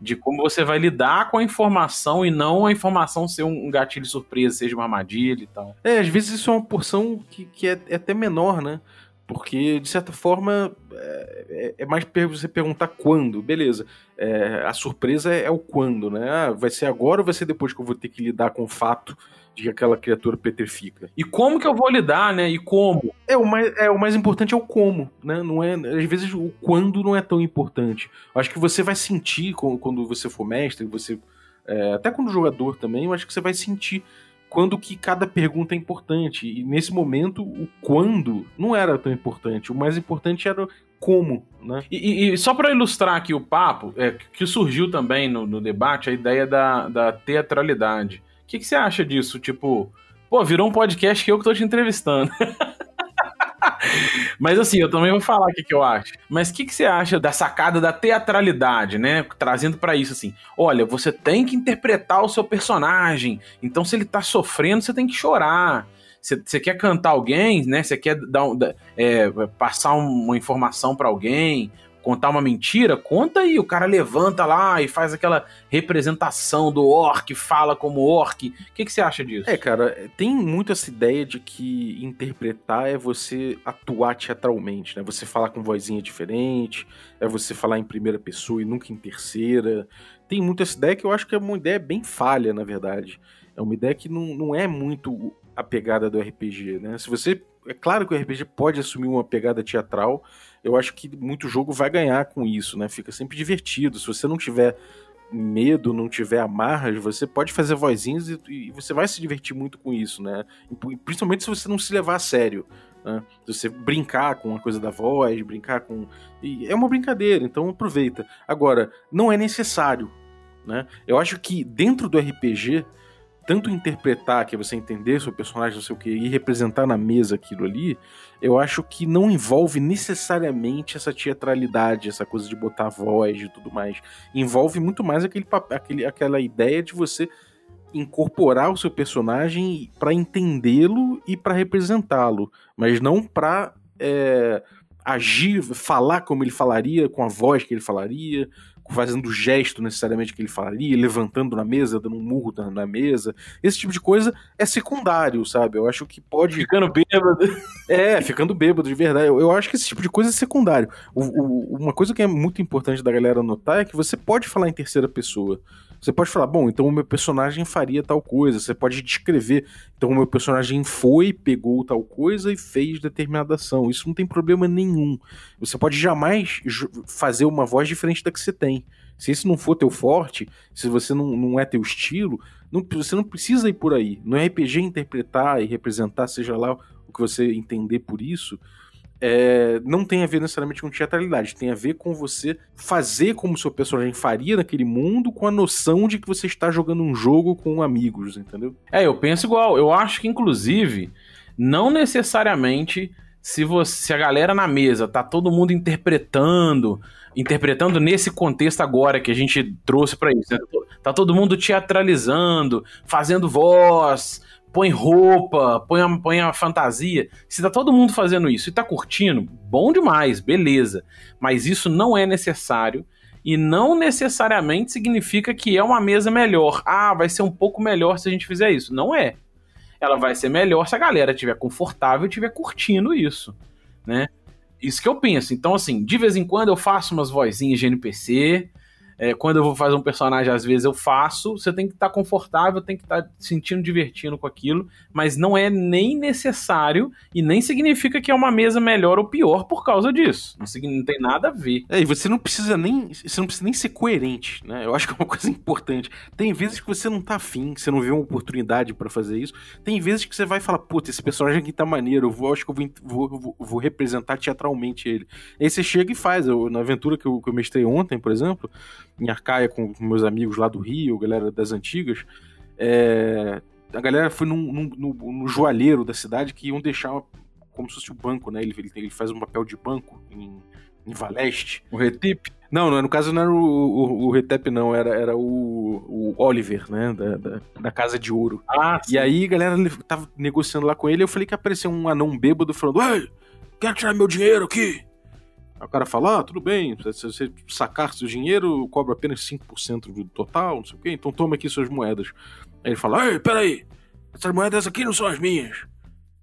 De como você vai lidar com a informação e não a informação ser um gatilho surpresa, seja uma armadilha e tal. É, às vezes isso é uma porção que, que é, é até menor, né? Porque, de certa forma, é, é, é mais você perguntar quando, beleza. É, a surpresa é, é, o quando, né? Ah, vai ser agora ou vai ser depois que eu vou ter que lidar com o fato de que aquela criatura petrifica? E como que eu vou lidar, né? E como? É, o mais, é, o mais importante é o como, né? Não é, às vezes o quando não é tão importante. Eu acho que você vai sentir quando você for mestre, você. É, até quando jogador também, eu acho que você vai sentir quando que cada pergunta é importante. E nesse momento, o quando não era tão importante. O mais importante era como, né? E, e só para ilustrar aqui o papo, é, que surgiu também no, no debate a ideia da, da teatralidade. O que, que você acha disso? Tipo, pô, virou um podcast que eu que tô te entrevistando. Mas assim, eu também vou falar o que, que eu acho. Mas o que, que você acha da sacada da teatralidade, né? Trazendo para isso assim: olha, você tem que interpretar o seu personagem. Então, se ele tá sofrendo, você tem que chorar. você quer cantar alguém, né? Você quer dar é, passar uma informação para alguém, contar uma mentira, conta aí. O cara levanta lá e faz aquela representação do orc, fala como orc. O que, que você acha disso? É, cara, tem muito essa ideia de que interpretar é você atuar teatralmente, né? Você falar com vozinha diferente, é você falar em primeira pessoa e nunca em terceira. Tem muito essa ideia que eu acho que é uma ideia bem falha, na verdade. É uma ideia que não, não é muito a pegada do RPG, né? Se você. É claro que o RPG pode assumir uma pegada teatral, eu acho que muito jogo vai ganhar com isso, né? Fica sempre divertido. Se você não tiver medo, não tiver amarras, você pode fazer vozinhas e, e você vai se divertir muito com isso, né? E, principalmente se você não se levar a sério. Né? Você brincar com a coisa da voz, brincar com. E é uma brincadeira, então aproveita. Agora, não é necessário. Né? Eu acho que dentro do RPG tanto interpretar, que você entender seu personagem, não sei o que, e representar na mesa aquilo ali, eu acho que não envolve necessariamente essa teatralidade, essa coisa de botar voz e tudo mais. Envolve muito mais aquele, aquele, aquela ideia de você incorporar o seu personagem para entendê-lo e para representá-lo, mas não para é, agir, falar como ele falaria, com a voz que ele falaria, fazendo o gesto necessariamente que ele falaria, levantando na mesa, dando um murro na, na, mesa. Esse tipo de coisa é secundário, sabe? Eu acho que pode. Ficando bêbado. É, ficando bêbado de verdade. Eu, eu acho que esse tipo de coisa é secundário. O, o, uma coisa que é muito importante da galera notar é que você pode falar em terceira pessoa. Você pode falar, bom, então o meu personagem faria tal coisa. Você pode descrever, então o meu personagem foi, pegou tal coisa e fez determinada ação. Isso não tem problema nenhum. Você pode jamais fazer uma voz diferente da que você tem. Se esse não for teu forte, se você não, não é teu estilo, não, você não precisa ir por aí. No RPG, interpretar e representar, seja lá o que você entender por isso, é, não tem a ver necessariamente com teatralidade, tem a ver com você fazer como seu personagem faria naquele mundo com a noção de que você está jogando um jogo com amigos, entendeu? É, eu penso igual. Eu acho que, inclusive, não necessariamente se, você, se a galera na mesa tá todo mundo interpretando, interpretando nesse contexto agora que a gente trouxe para isso, né? tá todo mundo teatralizando, fazendo voz, põe roupa, põe a, põe a fantasia. Se tá todo mundo fazendo isso e tá curtindo, bom demais, beleza. Mas isso não é necessário e não necessariamente significa que é uma mesa melhor. Ah, vai ser um pouco melhor se a gente fizer isso. Não é. Ela vai ser melhor se a galera estiver confortável e estiver curtindo isso, né? Isso que eu penso. Então, assim, de vez em quando eu faço umas vozinhas de NPC, é, quando eu vou fazer um personagem, às vezes eu faço, você tem que estar tá confortável, tem que estar tá sentindo divertindo com aquilo, mas não é nem necessário e nem significa que é uma mesa melhor ou pior por causa disso. Não, não tem nada a ver. É, e você não precisa nem. Você não precisa nem ser coerente, né? Eu acho que é uma coisa importante. Tem vezes que você não tá afim, você não vê uma oportunidade para fazer isso. Tem vezes que você vai falar, puta, esse personagem aqui tá maneiro, eu vou, acho que eu vou, vou, vou, vou representar teatralmente ele. Aí você chega e faz. Eu, na aventura que eu, que eu mestrei ontem, por exemplo, em Arcaia com meus amigos lá do Rio, galera das antigas, é, a galera foi num, num, no, no, joalheiro da cidade que iam deixar como se fosse o banco, né? Ele, ele faz um papel de banco em, em Valeste. O Retip? Não, não, no caso não era o, o, o Retep, não, era, era o, o Oliver, né? Da, da, da, Casa de Ouro. Ah, sim. E aí a galera tava negociando lá com ele, eu falei que apareceu um anão bêbado falando: Ei, quero tirar meu dinheiro aqui. Aí o cara fala, ah, tudo bem, se você sacar seu dinheiro, cobra apenas 5% do total, não sei o quê, então toma aqui suas moedas. Aí ele fala, ei, peraí, essas moedas aqui não são as minhas.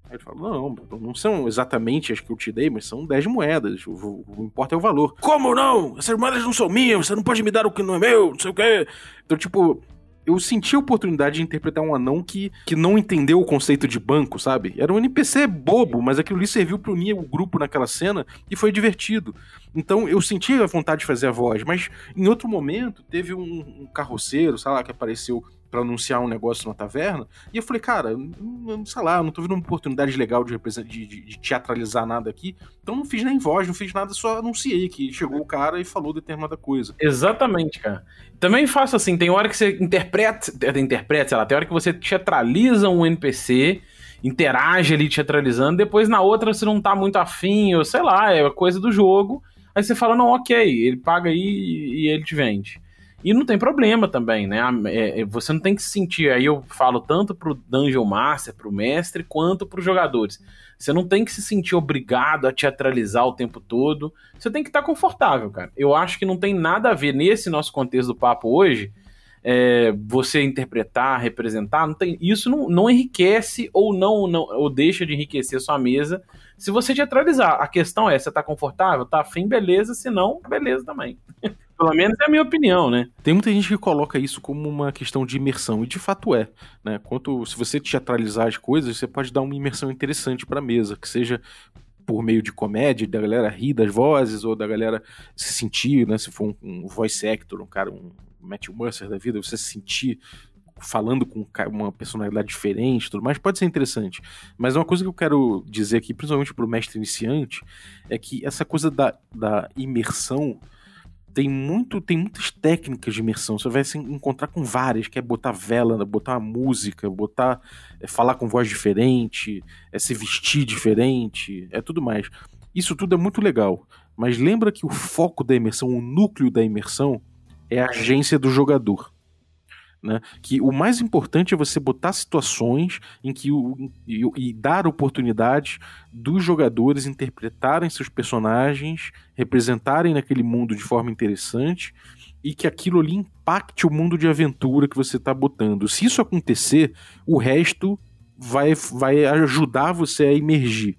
Aí ele fala, não, não são exatamente as que eu te dei, mas são 10 moedas, o, o, o importa é o valor. Como não? Essas moedas não são minhas, você não pode me dar o que não é meu, não sei o quê. Então, tipo, eu senti a oportunidade de interpretar um anão que, que não entendeu o conceito de banco, sabe? Era um NPC bobo, mas aquilo ali serviu para unir o grupo naquela cena e foi divertido. Então eu senti a vontade de fazer a voz, mas em outro momento teve um, um carroceiro, sei lá, que apareceu para anunciar um negócio na taverna. E eu falei, cara, sei lá, não tô vendo uma oportunidade legal de, de, de, teatralizar nada aqui. Então não fiz nem voz, não fiz nada, só anunciei que chegou o cara e falou determinada coisa. Exatamente, cara. Também faço assim, tem hora que você interpreta, interpreta, sei lá, tem hora que você teatraliza um NPC interage ali teatralizando, depois na outra você não tá muito afim, ou sei lá, é coisa do jogo. Aí você fala, não, ok, ele paga aí e ele te vende. E não tem problema também, né? É, é, você não tem que se sentir. Aí eu falo tanto pro Dungeon Master, pro mestre, quanto pros jogadores. Você não tem que se sentir obrigado a teatralizar o tempo todo. Você tem que estar tá confortável, cara. Eu acho que não tem nada a ver nesse nosso contexto do papo hoje. É, você interpretar, representar, não tem, isso não, não enriquece ou não, não ou deixa de enriquecer sua mesa se você teatralizar. A questão é, você tá confortável? Tá afim, beleza, se não, beleza também. Pelo menos é a minha opinião, né? Tem muita gente que coloca isso como uma questão de imersão, e de fato é. Né? Quanto, se você teatralizar as coisas, você pode dar uma imersão interessante para a mesa, que seja por meio de comédia, da galera rir das vozes, ou da galera se sentir, né? Se for um, um voice actor, um cara, um Matthew Mercer da vida, você se sentir falando com uma personalidade diferente tudo mais, pode ser interessante. Mas uma coisa que eu quero dizer aqui, principalmente para o mestre iniciante, é que essa coisa da, da imersão tem muito tem muitas técnicas de imersão. Você vai se encontrar com várias, que é botar vela, botar música, botar é, falar com voz diferente, é se vestir diferente, é tudo mais. Isso tudo é muito legal, mas lembra que o foco da imersão, o núcleo da imersão é a agência do jogador. Né? Que o mais importante é você botar situações em que o, e, e, dar oportunidades dos jogadores interpretarem seus personagens, representarem naquele mundo de forma interessante e que aquilo ali impacte o mundo de aventura que você está botando. Se isso acontecer, o resto vai, vai ajudar você a emergir.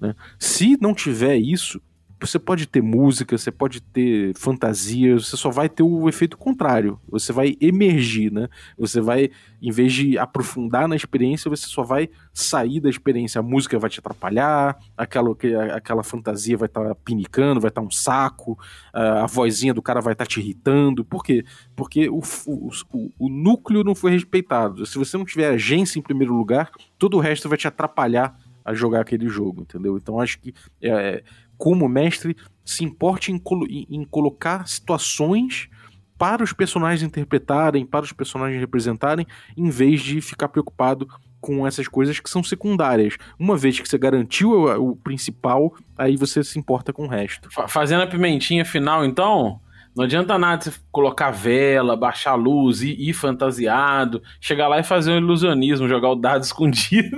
Né? Se não tiver isso, você pode ter música, você pode ter fantasia, você só vai ter o efeito contrário. Você vai emergir, né? Você vai, em vez de aprofundar na experiência, você só vai sair da experiência. A música vai te atrapalhar, aquela, aquela fantasia vai estar tá pinicando, vai estar tá um saco, a, vozinha do cara vai estar tá te irritando. Por quê? Porque o, o, o, núcleo não foi respeitado. Se você não tiver agência em primeiro lugar, todo o resto vai te atrapalhar a jogar aquele jogo, entendeu? Então acho que é, como mestre, se importe em, colo em colocar situações para os personagens interpretarem, para os personagens representarem, em vez de ficar preocupado com essas coisas que são secundárias. Uma vez que você garantiu o, principal, aí você se importa com o resto. Fazendo a pimentinha final, então, não adianta nada você colocar vela, baixar a luz, ir, ir fantasiado, chegar lá e fazer um ilusionismo, jogar o dado escondido.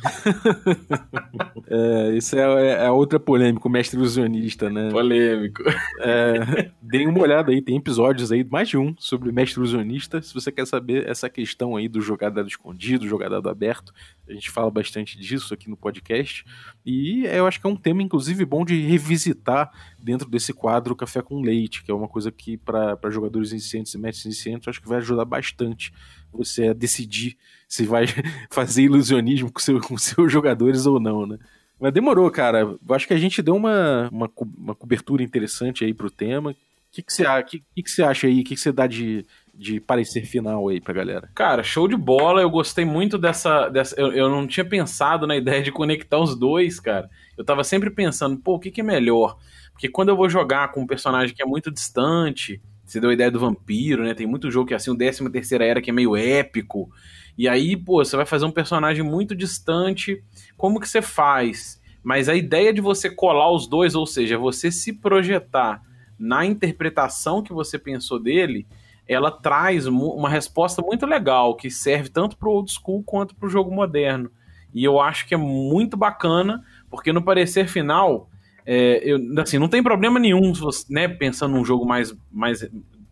é, isso é, é outra polêmica, o mestre ilusionista, né? Polêmico. É, deem uma olhada aí, tem episódios aí, mais de um, sobre mestre ilusionista. Se você quer saber essa questão aí do jogar dado escondido, jogar dado aberto, a gente fala bastante disso aqui no podcast. E eu acho que é um tema, inclusive, bom de revisitar dentro desse quadro Café com Leite, que é uma coisa que, para jogadores iniciantes e mestres iniciantes, acho que vai ajudar bastante você a decidir se vai fazer ilusionismo com, seu, com seus jogadores ou não, né? Mas demorou, cara. Eu acho que a gente deu uma, uma, uma cobertura interessante aí pro tema. O que, que, você, que, que, que você acha aí? O que, que você dá de, de parecer final aí pra galera? Cara, show de bola. Eu gostei muito dessa. dessa eu, eu não tinha pensado na ideia de conectar os dois, cara. Eu tava sempre pensando, pô, o que, que é melhor? Porque quando eu vou jogar com um personagem que é muito distante, você deu a ideia do vampiro, né? Tem muito jogo que é assim, o 13 terceira era que é meio épico. E aí, pô, você vai fazer um personagem muito distante. Como que você faz? Mas a ideia de você colar os dois, ou seja, você se projetar na interpretação que você pensou dele, ela traz uma resposta muito legal que serve tanto para o old school quanto para o jogo moderno. E eu acho que é muito bacana, porque no parecer final, é, eu, assim, não tem problema nenhum, né, pensando num jogo mais, mais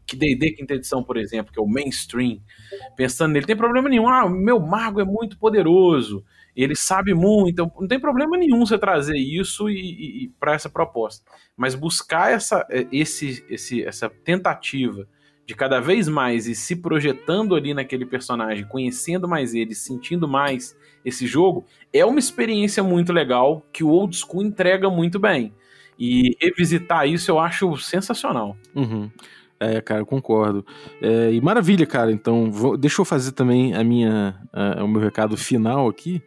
que D&D quinta edição, por exemplo, que é o mainstream, pensando nele, tem problema nenhum. Ah, meu mago é muito poderoso, ele sabe muito, então não tem problema nenhum você trazer isso e, e para essa proposta. Mas buscar essa, é, esse, esse, essa tentativa de cada vez mais e se projetando ali naquele personagem, conhecendo mais ele, sentindo mais esse jogo, é uma experiência muito legal que o old school entrega muito bem. E revisitar isso eu acho sensacional. Uhum. É, cara, concordo. É, e maravilha, cara. Então, vou, deixa eu fazer também a minha, a, o meu recado final aqui,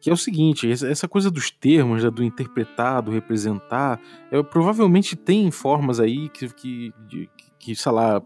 que é o seguinte: essa coisa dos termos, né, do interpretar, do representar, é, provavelmente tem formas aí que, que, que sei lá,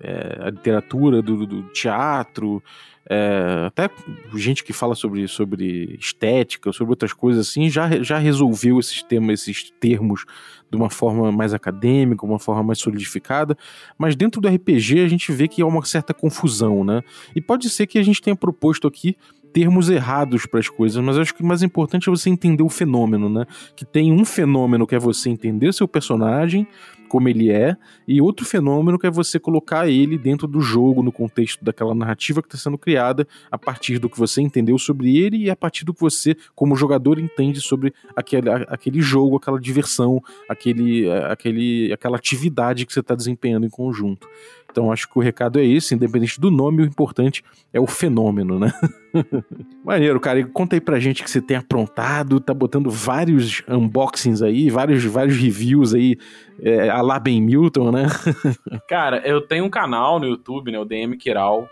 é, a literatura do, do teatro, é, até gente que fala sobre, sobre estética, sobre outras coisas assim, já, já resolveu esses temas, esses termos de uma forma mais acadêmica, uma forma mais solidificada, mas dentro do RPG a gente vê que há uma certa confusão, né? E pode ser que a gente tenha proposto aqui termos errados para as coisas, mas acho que o mais importante é você entender o fenômeno, né? Que tem um fenômeno que é você entender seu personagem, como ele é, e outro fenômeno que é você colocar ele dentro do jogo, no contexto daquela narrativa que está sendo criada, a partir do que você entendeu sobre ele e a partir do que você, como jogador, entende sobre aquele, aquele jogo, aquela diversão, aquele, aquele, aquela atividade que você está desempenhando em conjunto. Então acho que o recado é esse, independente do nome, o importante é o fenômeno, né? Maneiro, cara. E conta aí pra gente que você tem aprontado, tá botando vários unboxings aí, vários, vários reviews aí, é, a lá Ben Milton, né? cara, eu tenho um canal no YouTube, né? O DM Kiral.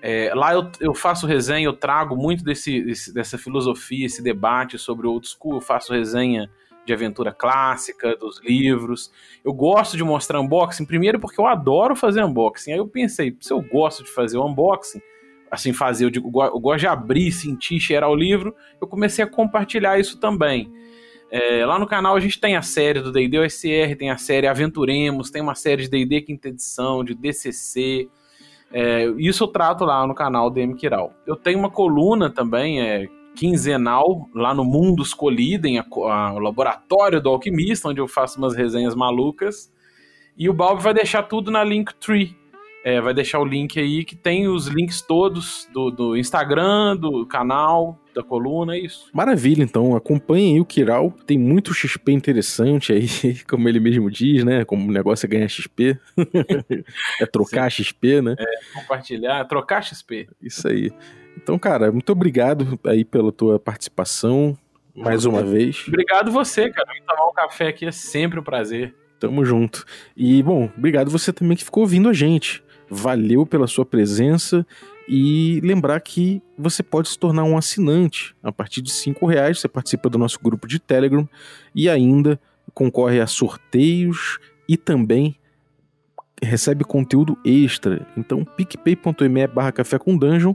É, lá eu, eu faço resenha, eu trago muito desse, desse, dessa filosofia, esse debate sobre o old school, eu faço resenha de aventura clássica, dos livros. Eu gosto de mostrar unboxing, primeiro porque eu adoro fazer unboxing. Aí eu pensei, se eu gosto de fazer o unboxing, assim, fazer, eu, digo, eu gosto de abrir, sentir, cheirar o livro, eu comecei a compartilhar isso também. É, lá no canal a gente tem a série do D&D OSR, tem a série Aventuremos, tem uma série de D&D quinta edição, de DCC, é, isso eu trato lá no canal DM Kiral. Eu tenho uma coluna também, é, quinzenal lá no Mundos Colidem, a, a, o laboratório do alquimista, onde eu faço umas resenhas malucas. E o Balbi vai deixar tudo na Linktree. É, vai deixar o link aí que tem os links todos do, do Instagram, do canal, da coluna, é isso. Maravilha, então acompanhem aí o Kiral, tem muito XP interessante aí, como ele mesmo diz, né? Como o negócio é ganhar XP, é trocar Sim. XP, né? É, compartilhar, trocar XP. Isso aí. Então, cara, muito obrigado aí pela tua participação mais uma vez. Obrigado você, cara. Tomar um café aqui é sempre um prazer. Tamo junto. E, bom, obrigado você também que ficou ouvindo a gente. Valeu pela sua presença e lembrar que você pode se tornar um assinante. A partir de cinco reais você participa do nosso grupo de Telegram e ainda concorre a sorteios e também recebe conteúdo extra. Então, picpay.me barra café com dungeon.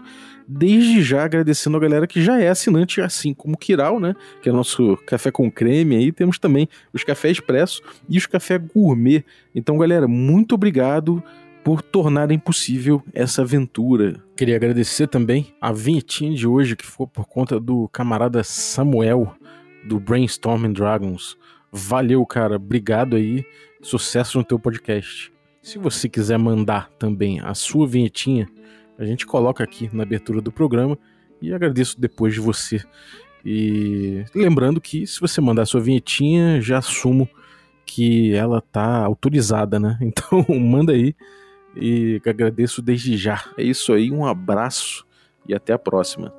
Desde já agradecendo a galera que já é assinante, assim como o Kiral, né? Que é nosso café com creme aí. Temos também os cafés expresso e os café gourmet. Então, galera, muito obrigado por tornarem possível essa aventura. Queria agradecer também a vinhetinha de hoje, que foi por conta do camarada Samuel, do Brainstorming Dragons. Valeu, cara. Obrigado aí. Sucesso no teu podcast. Se você quiser mandar também a sua vinhetinha, a gente coloca aqui na abertura do programa e agradeço depois de você. E lembrando que se você mandar a sua vinhetinha, já assumo que ela tá autorizada, né? Então manda aí e agradeço desde já. É isso aí, um abraço e até a próxima.